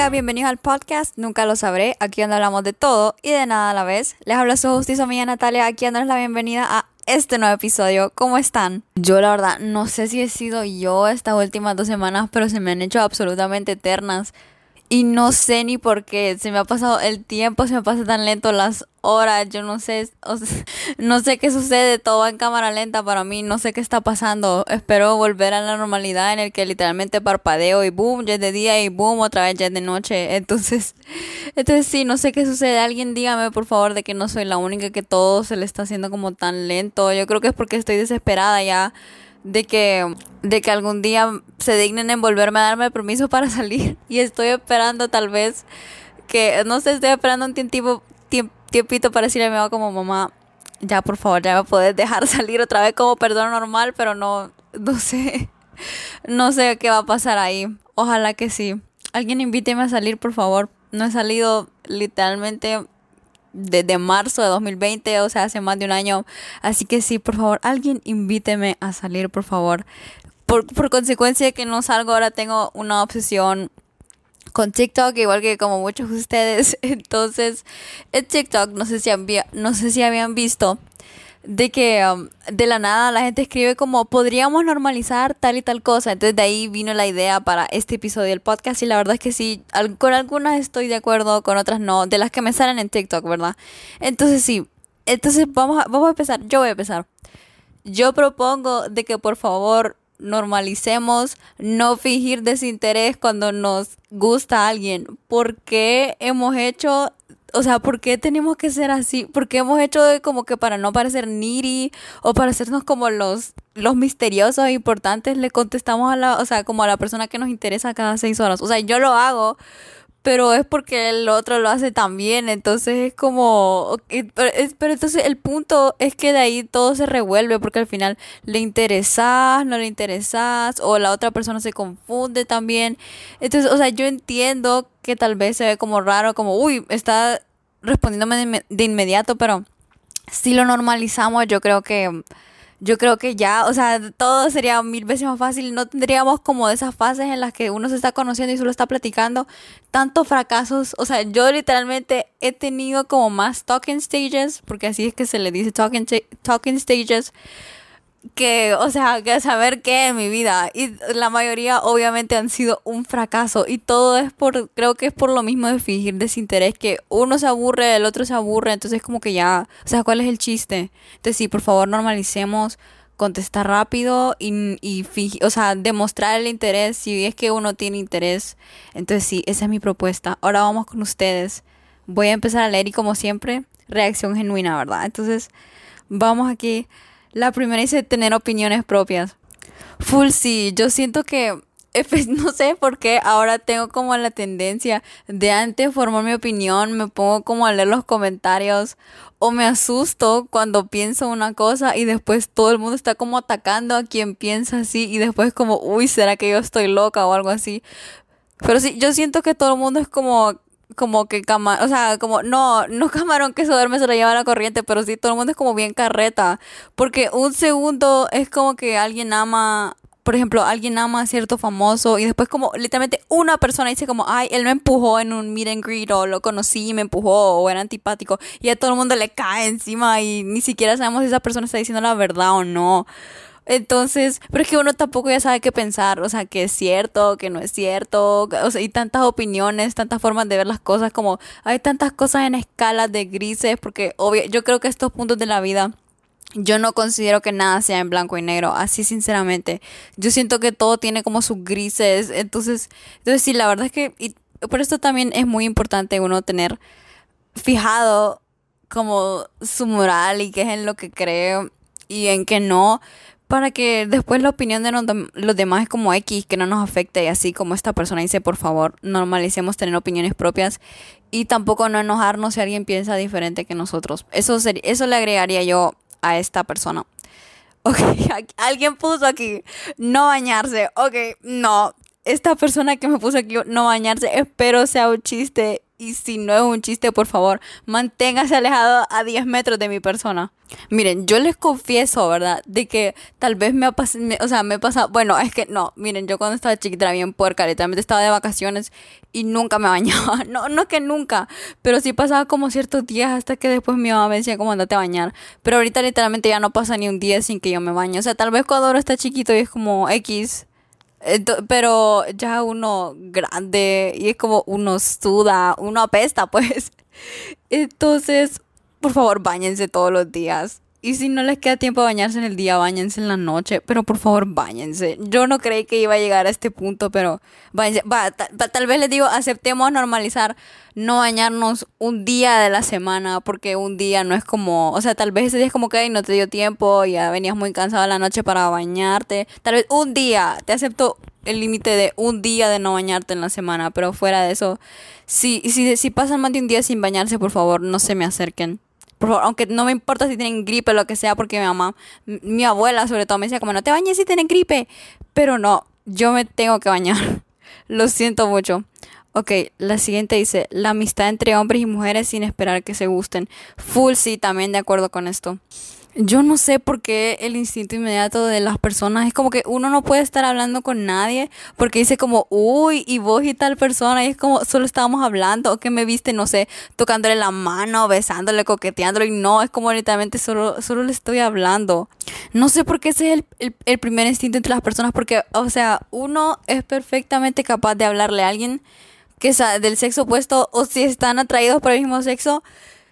amigas, bienvenidos al podcast Nunca lo sabré, aquí donde hablamos de todo y de nada a la vez. Les habla su justicia amiga Natalia, aquí dándoles la bienvenida a este nuevo episodio. ¿Cómo están? Yo la verdad no sé si he sido yo estas últimas dos semanas, pero se me han hecho absolutamente eternas. Y no sé ni por qué. Se me ha pasado el tiempo, se me pasa tan lento las horas. Yo no sé, no sé qué sucede. Todo va en cámara lenta para mí. No sé qué está pasando. Espero volver a la normalidad en el que literalmente parpadeo y boom, ya es de día y boom, otra vez ya es de noche. Entonces, entonces sí, no sé qué sucede. Alguien dígame por favor de que no soy la única que todo se le está haciendo como tan lento. Yo creo que es porque estoy desesperada ya de que, de que algún día se dignen en volverme a darme permiso para salir. Y estoy esperando tal vez que, no sé, estoy esperando un tiempo, tiempito para decirle a mi mamá como mamá, ya por favor, ya me puedes dejar salir otra vez como perdón normal, pero no, no sé, no sé qué va a pasar ahí. Ojalá que sí. Alguien invíteme a salir, por favor. No he salido literalmente desde marzo de 2020, o sea, hace más de un año. Así que sí, por favor, alguien invíteme a salir, por favor. Por, por consecuencia de que no salgo, ahora tengo una obsesión con TikTok, igual que como muchos de ustedes. Entonces, en TikTok, no sé si, había, no sé si habían visto de que um, de la nada la gente escribe como podríamos normalizar tal y tal cosa. Entonces de ahí vino la idea para este episodio del podcast y la verdad es que sí, con algunas estoy de acuerdo, con otras no, de las que me salen en TikTok, ¿verdad? Entonces sí, entonces vamos a, vamos a empezar, yo voy a empezar. Yo propongo de que por favor normalicemos no fingir desinterés cuando nos gusta alguien. porque hemos hecho o sea, ¿por qué tenemos que ser así? ¿Por qué hemos hecho como que para no parecer needy o para hacernos como los, los misteriosos e importantes le contestamos a la, o sea, como a la persona que nos interesa cada seis horas? O sea, yo lo hago pero es porque el otro lo hace también, entonces es como, pero, entonces el punto es que de ahí todo se revuelve porque al final le interesas, no le interesas, o la otra persona se confunde también, entonces, o sea, yo entiendo que tal vez se ve como raro, como, uy, está respondiéndome de inmediato, pero si lo normalizamos, yo creo que yo creo que ya, o sea, todo sería mil veces más fácil. No tendríamos como esas fases en las que uno se está conociendo y solo está platicando. Tantos fracasos. O sea, yo literalmente he tenido como más talking stages, porque así es que se le dice talking, talking stages que, o sea, que saber qué en mi vida. Y la mayoría obviamente han sido un fracaso. Y todo es por, creo que es por lo mismo de fingir desinterés, que uno se aburre, el otro se aburre, entonces como que ya, o sea, ¿cuál es el chiste? Entonces sí, por favor normalicemos contestar rápido y, y fingir, o sea, demostrar el interés si es que uno tiene interés. Entonces sí, esa es mi propuesta. Ahora vamos con ustedes. Voy a empezar a leer y como siempre, reacción genuina, ¿verdad? Entonces, vamos aquí la primera dice tener opiniones propias. Full sí, yo siento que no sé por qué ahora tengo como la tendencia de antes formar mi opinión, me pongo como a leer los comentarios o me asusto cuando pienso una cosa y después todo el mundo está como atacando a quien piensa así y después como, uy, ¿será que yo estoy loca o algo así? Pero sí, yo siento que todo el mundo es como como que cama, o sea, como no, no camarón que se duerme se lo lleva a la corriente, pero sí todo el mundo es como bien carreta, porque un segundo es como que alguien ama, por ejemplo, alguien ama a cierto famoso y después como literalmente una persona dice como, "Ay, él me empujó en un meet and greet o lo conocí y me empujó o era antipático" y a todo el mundo le cae encima y ni siquiera sabemos si esa persona está diciendo la verdad o no. Entonces, pero es que uno tampoco ya sabe qué pensar, o sea, que es cierto, que no es cierto, o sea, hay tantas opiniones, tantas formas de ver las cosas, como hay tantas cosas en escala de grises, porque obvio, yo creo que estos puntos de la vida yo no considero que nada sea en blanco y negro, así sinceramente. Yo siento que todo tiene como sus grises, entonces, entonces sí, la verdad es que y por esto también es muy importante uno tener fijado como su moral y qué es en lo que cree y en qué no, para que después la opinión de los demás es como X, que no nos afecte y así como esta persona dice, por favor, normalicemos tener opiniones propias y tampoco no enojarnos si alguien piensa diferente que nosotros. Eso, eso le agregaría yo a esta persona. Ok, alguien puso aquí, no bañarse. Ok, no, esta persona que me puso aquí, no bañarse, espero sea un chiste y si no es un chiste, por favor, manténgase alejado a 10 metros de mi persona. Miren, yo les confieso, ¿verdad? De que tal vez me ha pasado, o sea, me he pasado, bueno, es que no, miren, yo cuando estaba chiquita era bien puerca, literalmente estaba de vacaciones y nunca me bañaba. No, no que nunca, pero sí pasaba como ciertos días hasta que después mi mamá me decía como andate a bañar. Pero ahorita literalmente ya no pasa ni un día sin que yo me bañe. O sea, tal vez cuando uno está chiquito y es como X, pero ya uno grande y es como uno suda, uno apesta, pues. Entonces, por favor, bañense todos los días. Y si no les queda tiempo de bañarse en el día, bañense en la noche. Pero por favor, bañense. Yo no creí que iba a llegar a este punto, pero bañense. Va, tal vez les digo, aceptemos normalizar no bañarnos un día de la semana, porque un día no es como, o sea, tal vez ese día es como que no te dio tiempo, ya venías muy cansado la noche para bañarte. Tal vez un día, te acepto el límite de un día de no bañarte en la semana, pero fuera de eso, si pasan más de un día sin bañarse, por favor, no se me acerquen por favor, aunque no me importa si tienen gripe o lo que sea, porque mi mamá, mi abuela sobre todo me decía como no te bañes si tienen gripe, pero no, yo me tengo que bañar. Lo siento mucho. Ok, la siguiente dice, la amistad entre hombres y mujeres sin esperar que se gusten. Full sí, también de acuerdo con esto. Yo no sé por qué el instinto inmediato de las personas es como que uno no puede estar hablando con nadie porque dice como, uy, y vos y tal persona, y es como, solo estábamos hablando, o que me viste, no sé, tocándole la mano, besándole, coqueteándole, y no, es como literalmente solo, solo le estoy hablando. No sé por qué ese es el, el primer instinto entre las personas, porque, o sea, uno es perfectamente capaz de hablarle a alguien que sea del sexo opuesto o si están atraídos por el mismo sexo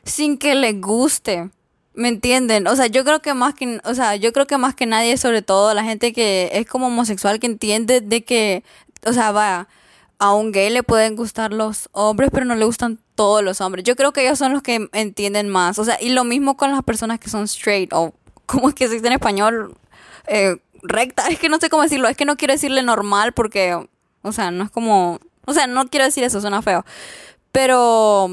sin que le guste. ¿Me entienden? O sea, yo creo que más que, o sea, yo creo que más que nadie, sobre todo la gente que es como homosexual, que entiende de que, o sea, vaya, a un gay le pueden gustar los hombres, pero no le gustan todos los hombres. Yo creo que ellos son los que entienden más. O sea, y lo mismo con las personas que son straight, o como es que se dice en español, eh, recta. Es que no sé cómo decirlo. Es que no quiero decirle normal porque, o sea, no es como, o sea, no quiero decir eso, suena feo. Pero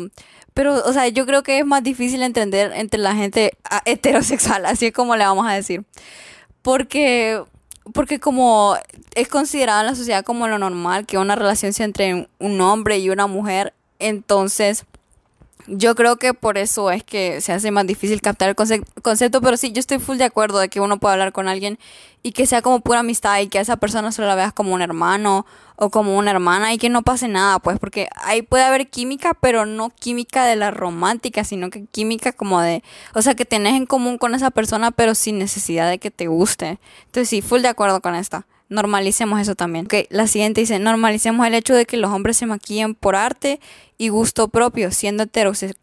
pero, o sea, yo creo que es más difícil entender entre la gente ah, heterosexual, así es como le vamos a decir. Porque, porque como es considerado en la sociedad como lo normal que una relación sea entre un hombre y una mujer, entonces yo creo que por eso es que se hace más difícil captar el concepto, pero sí, yo estoy full de acuerdo de que uno puede hablar con alguien y que sea como pura amistad y que a esa persona solo la veas como un hermano o como una hermana y que no pase nada, pues, porque ahí puede haber química, pero no química de la romántica, sino que química como de, o sea, que tenés en común con esa persona, pero sin necesidad de que te guste. Entonces sí, full de acuerdo con esta normalicemos eso también. Ok, la siguiente dice, normalicemos el hecho de que los hombres se maquillen por arte y gusto propio, siendo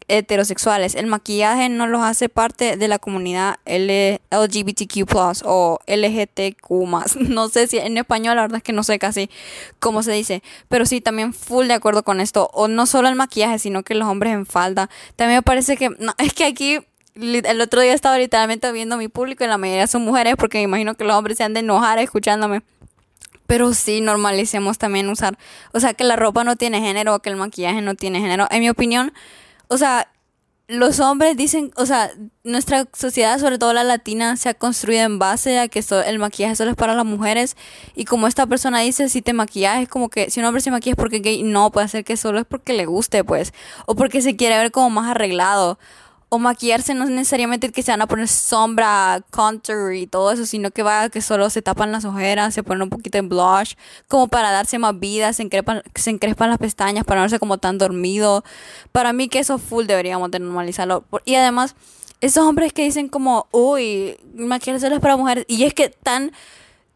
heterosexuales. El maquillaje no los hace parte de la comunidad LGBTQ o LGTQ No sé si en español, la verdad es que no sé casi cómo se dice, pero sí, también full de acuerdo con esto. O no solo el maquillaje, sino que los hombres en falda. También me parece que, no, es que aquí el otro día estaba literalmente viendo mi público y la mayoría son mujeres porque me imagino que los hombres se han de enojar escuchándome. Pero sí normalicemos también usar, o sea, que la ropa no tiene género o que el maquillaje no tiene género. En mi opinión, o sea, los hombres dicen, o sea, nuestra sociedad, sobre todo la latina, se ha construido en base a que el maquillaje solo es para las mujeres. Y como esta persona dice, si te maquillas, es como que si un hombre se maquilla es porque gay, no, puede ser que solo es porque le guste, pues. O porque se quiere ver como más arreglado o maquillarse no es necesariamente que se van a poner sombra, contour y todo eso, sino que va que solo se tapan las ojeras, se ponen un poquito en blush, como para darse más vida, se encrespan, se encrespan las pestañas para no verse como tan dormido. Para mí que eso full deberíamos de normalizarlo. Y además, esos hombres que dicen como, uy, maquillarse es para mujeres, y es que tan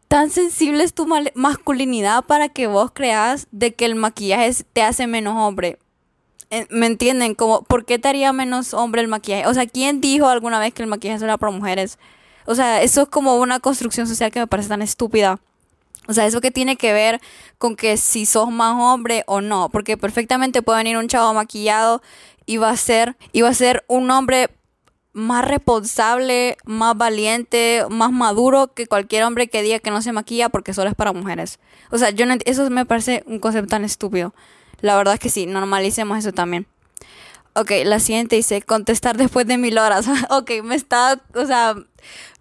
tan sensible es tu masculinidad para que vos creas de que el maquillaje te hace menos hombre. ¿Me entienden? Como, ¿por qué te haría menos hombre el maquillaje? O sea, ¿quién dijo alguna vez que el maquillaje era para mujeres? O sea, eso es como una construcción social que me parece tan estúpida. O sea, eso que tiene que ver con que si sos más hombre o no. Porque perfectamente puede venir un chavo maquillado y va a ser, y va a ser un hombre más responsable, más valiente, más maduro que cualquier hombre que diga que no se maquilla porque solo es para mujeres. O sea, yo no, eso me parece un concepto tan estúpido. La verdad es que sí, normalicemos eso también. Ok, la siguiente dice, contestar después de mil horas. ok, me estaba, o sea,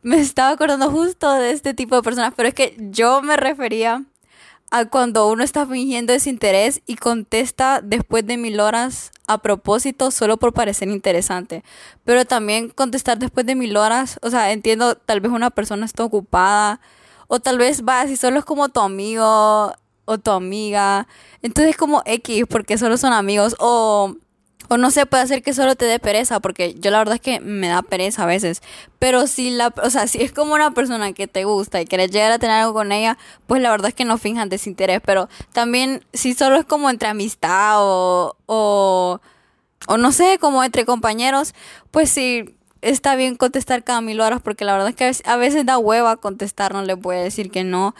me estaba acordando justo de este tipo de personas, pero es que yo me refería a cuando uno está fingiendo desinterés y contesta después de mil horas a propósito solo por parecer interesante. Pero también contestar después de mil horas, o sea, entiendo, tal vez una persona está ocupada o tal vez va si solo es como tu amigo o tu amiga. Entonces como X porque solo son amigos o o no sé, puede hacer que solo te dé pereza, porque yo la verdad es que me da pereza a veces. Pero si la, o sea, si es como una persona que te gusta y quieres llegar a tener algo con ella, pues la verdad es que no finjan desinterés. Pero también si solo es como entre amistad o, o, o no sé, como entre compañeros, pues sí, está bien contestar cada mil horas, porque la verdad es que a veces da hueva contestar, no le voy a decir que no.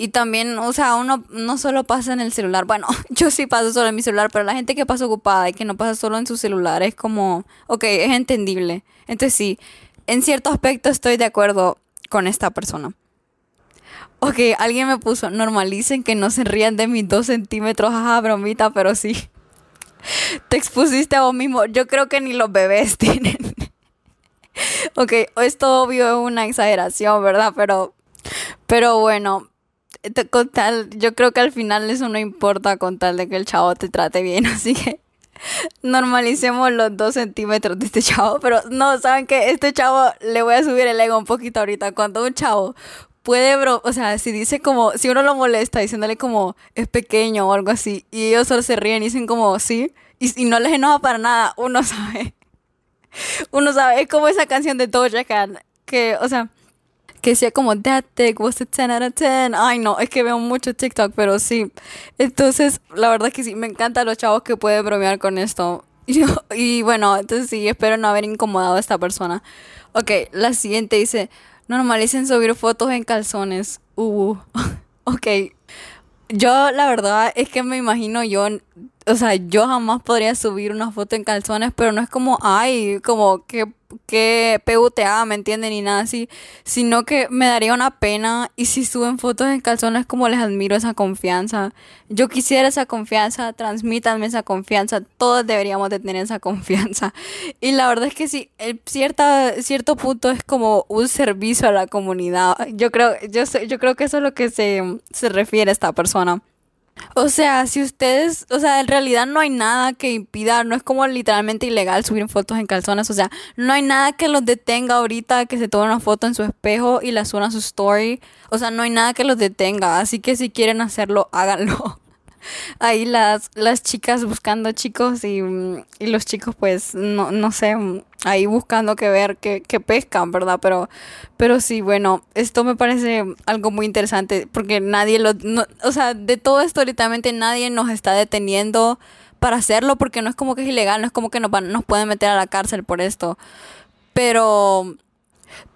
Y también, o sea, uno no solo pasa en el celular. Bueno, yo sí paso solo en mi celular, pero la gente que pasa ocupada y que no pasa solo en su celular es como, ok, es entendible. Entonces sí, en cierto aspecto estoy de acuerdo con esta persona. Ok, alguien me puso, normalicen que no se rían de mis dos centímetros, ajá, bromita, pero sí. Te expusiste a vos mismo. Yo creo que ni los bebés tienen. ok, esto obvio es una exageración, ¿verdad? Pero, pero bueno, con tal, yo creo que al final eso no importa con tal de que el chavo te trate bien, así que normalicemos los dos centímetros de este chavo, pero no, saben que este chavo le voy a subir el ego un poquito ahorita, cuando un chavo puede, bro, o sea, si dice como, si uno lo molesta diciéndole como es pequeño o algo así, y ellos solo se ríen y dicen como sí, y, y no les enoja para nada, uno sabe, uno sabe, es como esa canción de Doja Cat, que, o sea, que decía como that dick was a 10 out of 10. Ay, no, es que veo mucho TikTok, pero sí. Entonces, la verdad es que sí, me encantan los chavos que pueden bromear con esto. Y, y bueno, entonces sí, espero no haber incomodado a esta persona. Ok, la siguiente dice, normalicen subir fotos en calzones. Uh, ok. Yo la verdad es que me imagino yo o sea, yo jamás podría subir una foto en calzones, pero no es como, ay, como que, que PUTA, ¿me entienden? Ni nada así, sino que me daría una pena y si suben fotos en calzones, como les admiro esa confianza. Yo quisiera esa confianza, transmítanme esa confianza, todos deberíamos de tener esa confianza. Y la verdad es que sí, el cierta, cierto punto es como un servicio a la comunidad. Yo creo, yo, yo creo que eso es lo que se, se refiere esta persona. O sea, si ustedes, o sea, en realidad no hay nada que impida, no es como literalmente ilegal subir fotos en calzones, o sea, no hay nada que los detenga ahorita que se tome una foto en su espejo y la suban a su story, o sea, no hay nada que los detenga, así que si quieren hacerlo, háganlo. Ahí las, las chicas buscando chicos y, y los chicos pues no, no sé, ahí buscando que ver qué, pescan, ¿verdad? Pero, pero sí, bueno, esto me parece algo muy interesante porque nadie lo, o sea, de todo esto literalmente nadie nos está deteniendo para hacerlo porque no es como que es ilegal, no es como que nos, nos pueden meter a la cárcel por esto. Pero,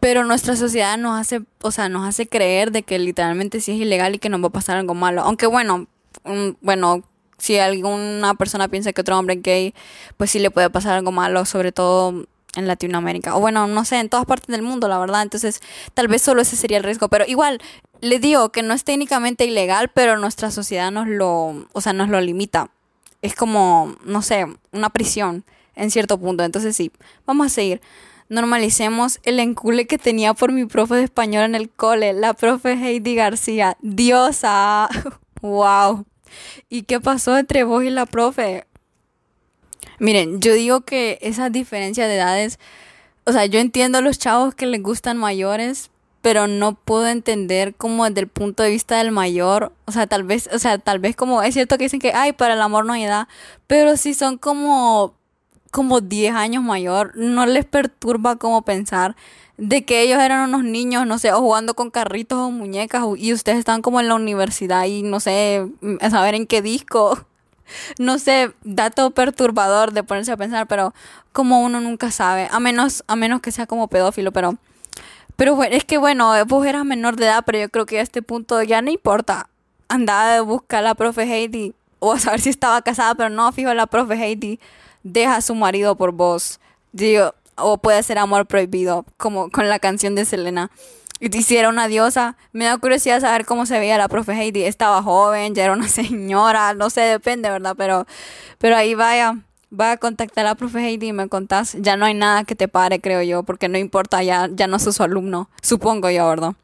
pero nuestra sociedad nos hace, o sea, nos hace creer de que literalmente sí es ilegal y que nos va a pasar algo malo. Aunque bueno, bueno, si alguna persona piensa que otro hombre gay, pues sí le puede pasar algo malo, sobre todo en Latinoamérica. O bueno, no sé, en todas partes del mundo, la verdad. Entonces, tal vez solo ese sería el riesgo. Pero igual, le digo que no es técnicamente ilegal, pero nuestra sociedad nos lo, o sea, nos lo limita. Es como, no sé, una prisión en cierto punto. Entonces sí, vamos a seguir. Normalicemos el encule que tenía por mi profe de español en el cole, la profe Heidi García. Diosa. wow. ¿Y qué pasó entre vos y la profe? Miren, yo digo que esa diferencia de edades, o sea, yo entiendo a los chavos que les gustan mayores, pero no puedo entender como desde el punto de vista del mayor, o sea, tal vez, o sea, tal vez como es cierto que dicen que ay, para el amor no hay edad, pero si son como como 10 años mayor, no les perturba como pensar de que ellos eran unos niños, no sé, o jugando con carritos o muñecas y ustedes están como en la universidad y no sé, a saber en qué disco no sé, dato perturbador de ponerse a pensar, pero como uno nunca sabe, a menos, a menos que sea como pedófilo, pero, pero es que bueno, vos eras menor de edad, pero yo creo que a este punto ya no importa. Andaba a buscar a la profe Heidi, o a saber si estaba casada, pero no, fijo, la profe Heidi deja a su marido por vos. Digo, o puede ser amor prohibido, como con la canción de Selena y si era una diosa. Me da curiosidad saber cómo se veía la profe Heidi. Estaba joven, ya era una señora, no sé, depende, ¿verdad? Pero, pero ahí vaya, va a contactar a la profe Heidi y me contás. Ya no hay nada que te pare, creo yo, porque no importa, ya, ya no sos su alumno, supongo yo, ¿verdad?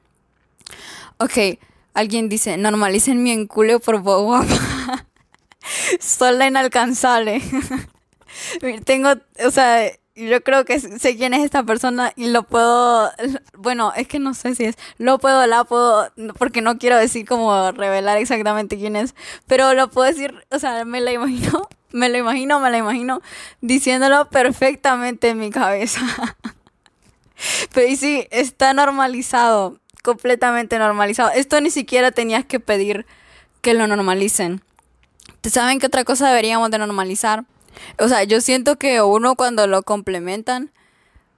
Ok, Alguien dice, normalicen mi enculeo por guapa. Sola inalcanzable. Tengo, o sea, yo creo que sé quién es esta persona y lo puedo, bueno, es que no sé si es, lo puedo, la puedo, porque no quiero decir como revelar exactamente quién es, pero lo puedo decir, o sea, me la imagino, me lo imagino, me la imagino diciéndolo perfectamente en mi cabeza. Pero y sí, está normalizado, completamente normalizado. Esto ni siquiera tenías que pedir que lo normalicen. ¿Saben qué otra cosa deberíamos de normalizar? O sea, yo siento que uno cuando lo complementan,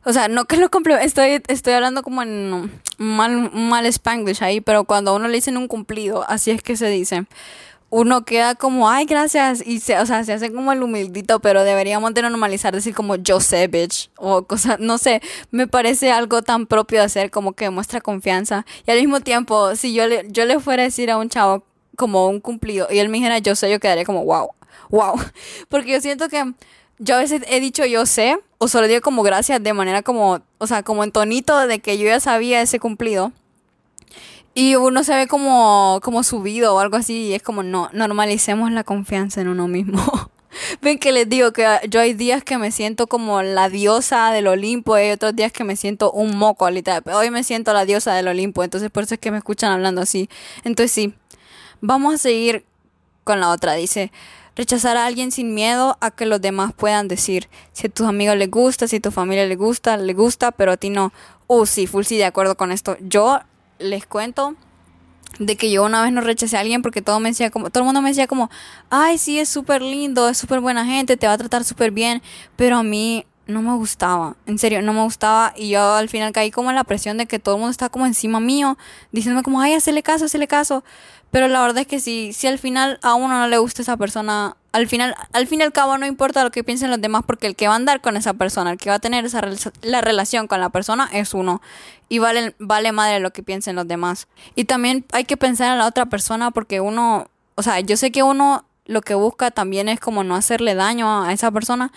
o sea, no que lo complementen, estoy, estoy hablando como en mal, mal spanglish ahí, pero cuando a uno le dicen un cumplido, así es que se dice, uno queda como, ay, gracias, y se, o sea, se hace como el humildito, pero deberíamos de normalizar decir como yo sé, bitch, o cosas, no sé, me parece algo tan propio de hacer como que muestra confianza, y al mismo tiempo, si yo le, yo le fuera a decir a un chavo como un cumplido, y él me dijera yo sé, yo quedaría como, wow, wow. Porque yo siento que yo a veces he dicho yo sé, o solo digo como gracias de manera como, o sea, como en tonito de que yo ya sabía ese cumplido. Y uno se ve como, como subido o algo así, y es como, no, normalicemos la confianza en uno mismo. Ven que les digo que yo hay días que me siento como la diosa del Olimpo y hay otros días que me siento un moco, literal. Hoy me siento la diosa del Olimpo, entonces por eso es que me escuchan hablando así. Entonces sí, vamos a seguir con la otra. Dice, Rechazar a alguien sin miedo a que los demás puedan decir. Si a tus amigos les gusta, si a tu familia les gusta, le gusta, pero a ti no. Uh, sí, full sí, de acuerdo con esto. Yo les cuento de que yo una vez no rechacé a alguien porque todo me decía como, todo el mundo me decía como, ay, sí, es súper lindo, es súper buena gente, te va a tratar súper bien, pero a mí no me gustaba, en serio, no me gustaba y yo al final caí como en la presión de que todo el mundo está como encima mío, diciéndome como, ay, hazle caso, hazle caso, pero la verdad es que si, si al final a uno no le gusta esa persona, al final, al fin y al cabo no importa lo que piensen los demás, porque el que va a andar con esa persona, el que va a tener esa la relación con la persona es uno. Y vale, vale madre lo que piensen los demás. Y también hay que pensar en la otra persona porque uno, o sea, yo sé que uno lo que busca también es como no hacerle daño a esa persona,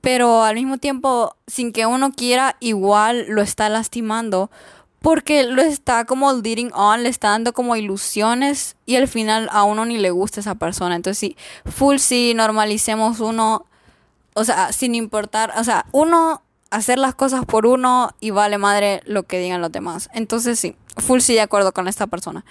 pero al mismo tiempo, sin que uno quiera, igual lo está lastimando porque lo está como leading on, le está dando como ilusiones y al final a uno ni le gusta esa persona. Entonces sí, full sí, normalicemos uno, o sea, sin importar, o sea, uno hacer las cosas por uno y vale madre lo que digan los demás. Entonces sí, full sí de acuerdo con esta persona.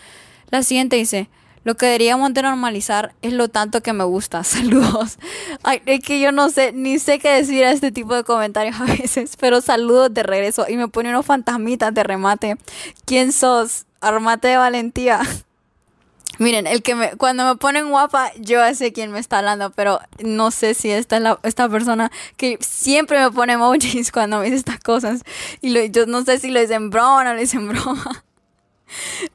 La siguiente dice, lo que deberíamos de normalizar es lo tanto que me gusta. Saludos. Ay, es que yo no sé, ni sé qué decir a este tipo de comentarios a veces, pero saludos de regreso. Y me pone unos fantasmitas de remate. ¿Quién sos? Armate de valentía. Miren, el que me, cuando me ponen guapa, yo sé quién me está hablando, pero no sé si esta es la, esta persona que siempre me pone emojis cuando me dice estas cosas. Y lo, yo no sé si lo dicen broma o no lo dicen broma.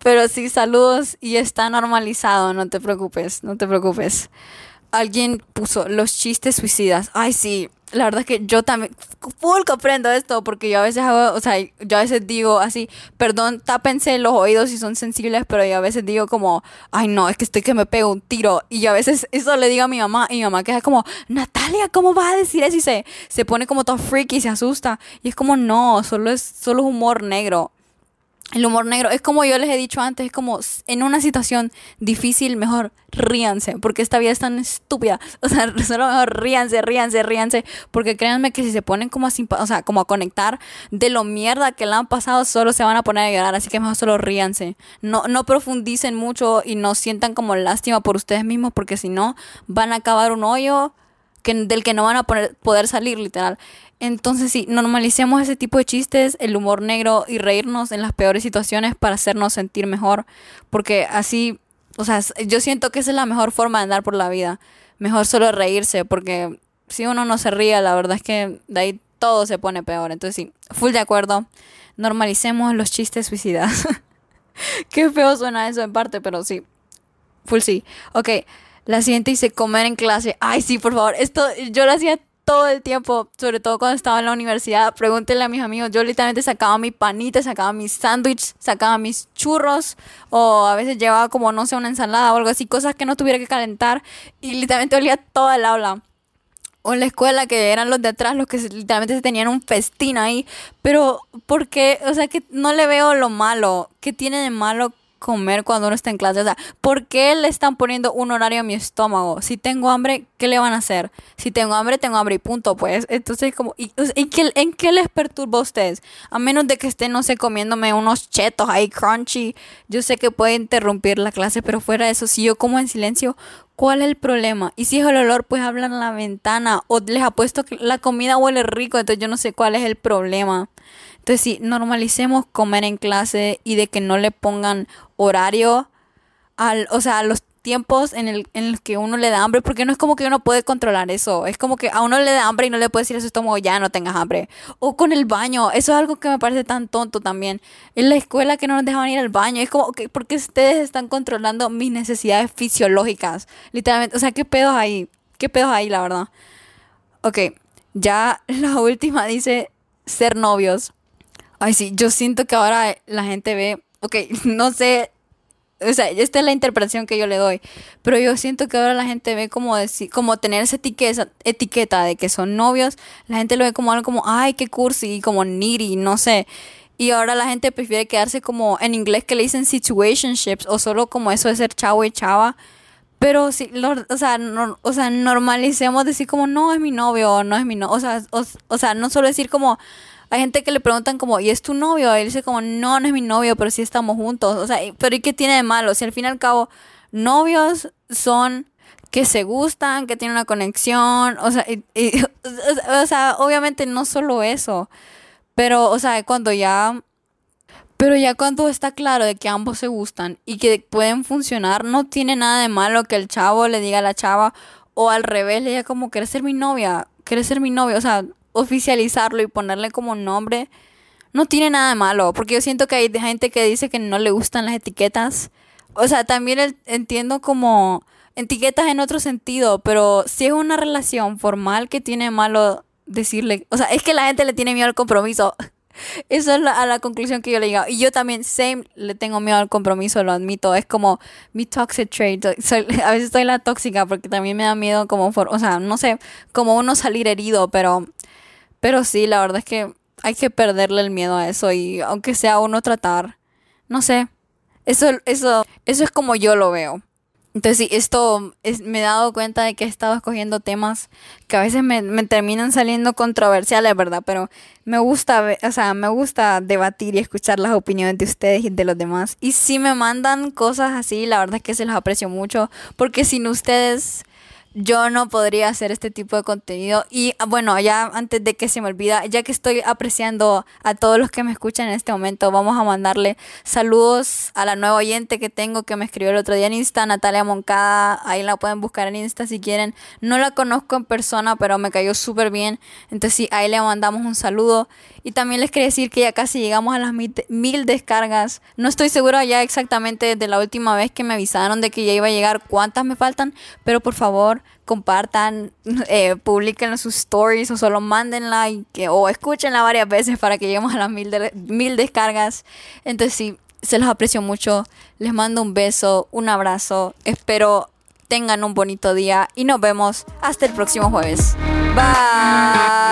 Pero sí, saludos y está normalizado, no te preocupes, no te preocupes. Alguien puso los chistes suicidas. Ay, sí, la verdad es que yo también full comprendo esto porque yo a veces hago, o sea, yo a veces digo así, perdón, tápense los oídos si son sensibles, pero yo a veces digo como, ay no, es que estoy que me pego un tiro y yo a veces eso le digo a mi mamá y mi mamá queda como, Natalia, ¿cómo vas a decir eso? Y se, pone como todo freaky y se asusta y es como, no, solo es, solo es humor negro el humor negro es como yo les he dicho antes, es como en una situación difícil, mejor ríanse, porque esta vida es tan estúpida. O sea, solo mejor ríanse, ríanse, ríanse, porque créanme que si se ponen como a, o sea, como a conectar de lo mierda que le han pasado, solo se van a poner a llorar, así que mejor solo ríanse. No, no profundicen mucho y no sientan como lástima por ustedes mismos, porque si no, van a acabar un hoyo que, del que no van a poder salir, literal. Entonces sí, normalicemos ese tipo de chistes, el humor negro y reírnos en las peores situaciones para hacernos sentir mejor, porque así, o sea, yo siento que esa es la mejor forma de andar por la vida. Mejor solo reírse, porque si uno no se ríe, la verdad es que de ahí todo se pone peor. Entonces sí, full de acuerdo. Normalicemos los chistes suicidas. Qué feo suena eso en parte, pero sí. Full sí. Ok, la siguiente dice comer en clase. Ay, sí, por favor. Esto yo lo hacía todo el tiempo, sobre todo cuando estaba en la universidad. Pregúntenle a mis amigos, yo literalmente sacaba mi panita, sacaba mis sándwiches, sacaba mis churros o a veces llevaba como, no sé, una ensalada o algo así, cosas que no tuviera que calentar y literalmente olía toda el aula. O en la escuela que eran los de atrás los que literalmente se tenían un festín ahí. Pero, ¿por qué? O sea, que no le veo lo malo. ¿Qué tiene de malo comer cuando uno está en clase. O sea, ¿por qué le están poniendo un horario a mi estómago? Si tengo hambre, ¿qué le van a hacer? Si tengo hambre, tengo hambre y punto, pues. Entonces, como, ¿y, qué, ¿en qué les perturba a ustedes? A menos de que estén, no sé, comiéndome unos chetos ahí crunchy. Yo sé que puede interrumpir la clase, pero fuera de eso, si yo como en silencio, ¿cuál es el problema? Y si es el olor, pues hablan en la ventana. O les apuesto que la comida huele rico, entonces yo no sé cuál es el problema. Entonces, sí, normalicemos comer en clase y de que no le pongan horario al, o sea, a los tiempos en el, en que uno le da hambre, porque no es como que uno puede controlar eso, es como que a uno le da hambre y no le puede decir a su estómago, ya no tengas hambre. O con el baño, eso es algo que me parece tan tonto también. En la escuela que no nos dejaban ir al baño, es como que, porque ustedes están controlando mis necesidades fisiológicas, literalmente, o sea, ¿qué pedos ahí? ¿Qué pedos ahí, la verdad? Ok, ya la última dice ser novios. Ay, sí, yo siento que ahora la gente ve, ok, no sé, o sea, esta es la interpretación que yo le doy, pero yo siento que ahora la gente ve como decir, como tener esa etiqueta, etiqueta de que son novios, la gente lo ve como algo como, ay, qué cursi, como needy, no sé. Y ahora la gente prefiere quedarse como en inglés que le dicen situationships o solo como eso de ser chavo y chava. Pero sí, o, sea, o sea, normalicemos decir como no es mi novio o no es mi novio. O sea, o sea, no solo decir como, hay gente que le preguntan como, ¿y es tu novio? Y él dice como, no, no es mi novio, pero sí estamos juntos. O sea, pero ¿y qué tiene de malo? Si al fin y al cabo, novios son que se gustan, que tienen una conexión, o sea, o sea, obviamente no solo eso, pero, o sea, cuando ya, pero ya cuando está claro de que ambos se gustan y que pueden funcionar, no tiene nada de malo que el chavo le diga a la chava o al revés le diga como, ¿quieres ser mi novia? ¿Quieres ser mi novio? O sea, oficializarlo y ponerle como nombre no tiene nada de malo, porque yo siento que hay gente que dice que no le gustan las etiquetas. O sea, también entiendo como etiquetas en otro sentido, pero si es una relación formal que tiene malo decirle, o sea, es que la gente le tiene miedo al compromiso. Eso es la, a la conclusión que yo le digo. Y yo también, same, le tengo miedo al compromiso, lo admito. Es como mi toxic trait. a veces estoy la tóxica porque también me da miedo como, o sea, no sé, como uno salir herido, pero pero sí, la verdad es que hay que perderle el miedo a eso y aunque sea uno tratar, no sé, eso, eso, eso es como yo lo veo. Entonces sí, esto me he dado cuenta de que he estado escogiendo temas que a veces me, me, terminan saliendo controversiales, ¿verdad? Pero me gusta, o sea, me gusta debatir y escuchar las opiniones de ustedes y de los demás. Y si me mandan cosas así, la verdad es que se los aprecio mucho, porque sin ustedes yo no podría hacer este tipo de contenido. Y ah, bueno, ya antes de que se me olvida, ya que estoy apreciando a todos los que me escuchan en este momento, vamos a mandarle saludos a la nueva oyente que tengo que me escribió el otro día en Insta, Natalia Moncada. Ahí la pueden buscar en Insta si quieren. No la conozco en persona, pero me cayó súper bien. Entonces sí, ahí le mandamos un saludo. Y también les quería decir que ya casi llegamos a las mil, descargas. No estoy segura ya exactamente de la última vez que me avisaron de que ya iba a llegar cuántas me faltan, pero por favor compartan, eh, publiquen sus stories o solo mándenla y que, o escúchenla varias veces para que lleguemos a las mil, mil descargas. Entonces sí, se los aprecio mucho. Les mando un beso, un abrazo. Espero tengan un bonito día y nos vemos hasta el próximo jueves. Bye.